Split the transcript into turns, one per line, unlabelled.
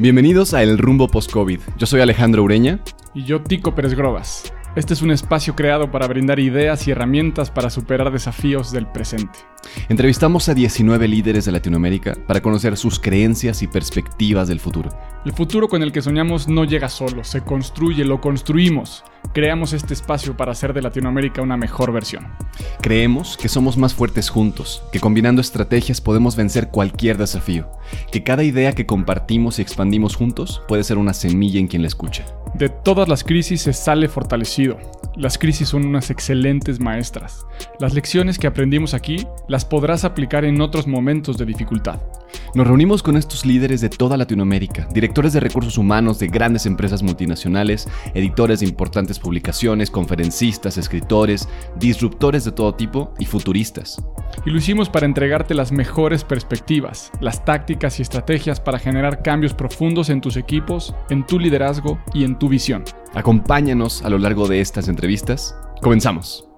Bienvenidos a El Rumbo Post-COVID. Yo soy Alejandro Ureña.
Y yo, Tico Pérez Grobas. Este es un espacio creado para brindar ideas y herramientas para superar desafíos del presente.
Entrevistamos a 19 líderes de Latinoamérica para conocer sus creencias y perspectivas del futuro.
El futuro con el que soñamos no llega solo, se construye, lo construimos. Creamos este espacio para hacer de Latinoamérica una mejor versión.
Creemos que somos más fuertes juntos, que combinando estrategias podemos vencer cualquier desafío, que cada idea que compartimos y expandimos juntos puede ser una semilla en quien la escucha.
De todas las crisis se sale fortalecido. Las crisis son unas excelentes maestras. Las lecciones que aprendimos aquí las podrás aplicar en otros momentos de dificultad.
Nos reunimos con estos líderes de toda Latinoamérica, directores de recursos humanos de grandes empresas multinacionales, editores de importantes publicaciones, conferencistas, escritores, disruptores de todo tipo y futuristas.
Y lo hicimos para entregarte las mejores perspectivas, las tácticas y estrategias para generar cambios profundos en tus equipos, en tu liderazgo y en tu visión.
Acompáñanos a lo largo de estas entrevistas. Comenzamos.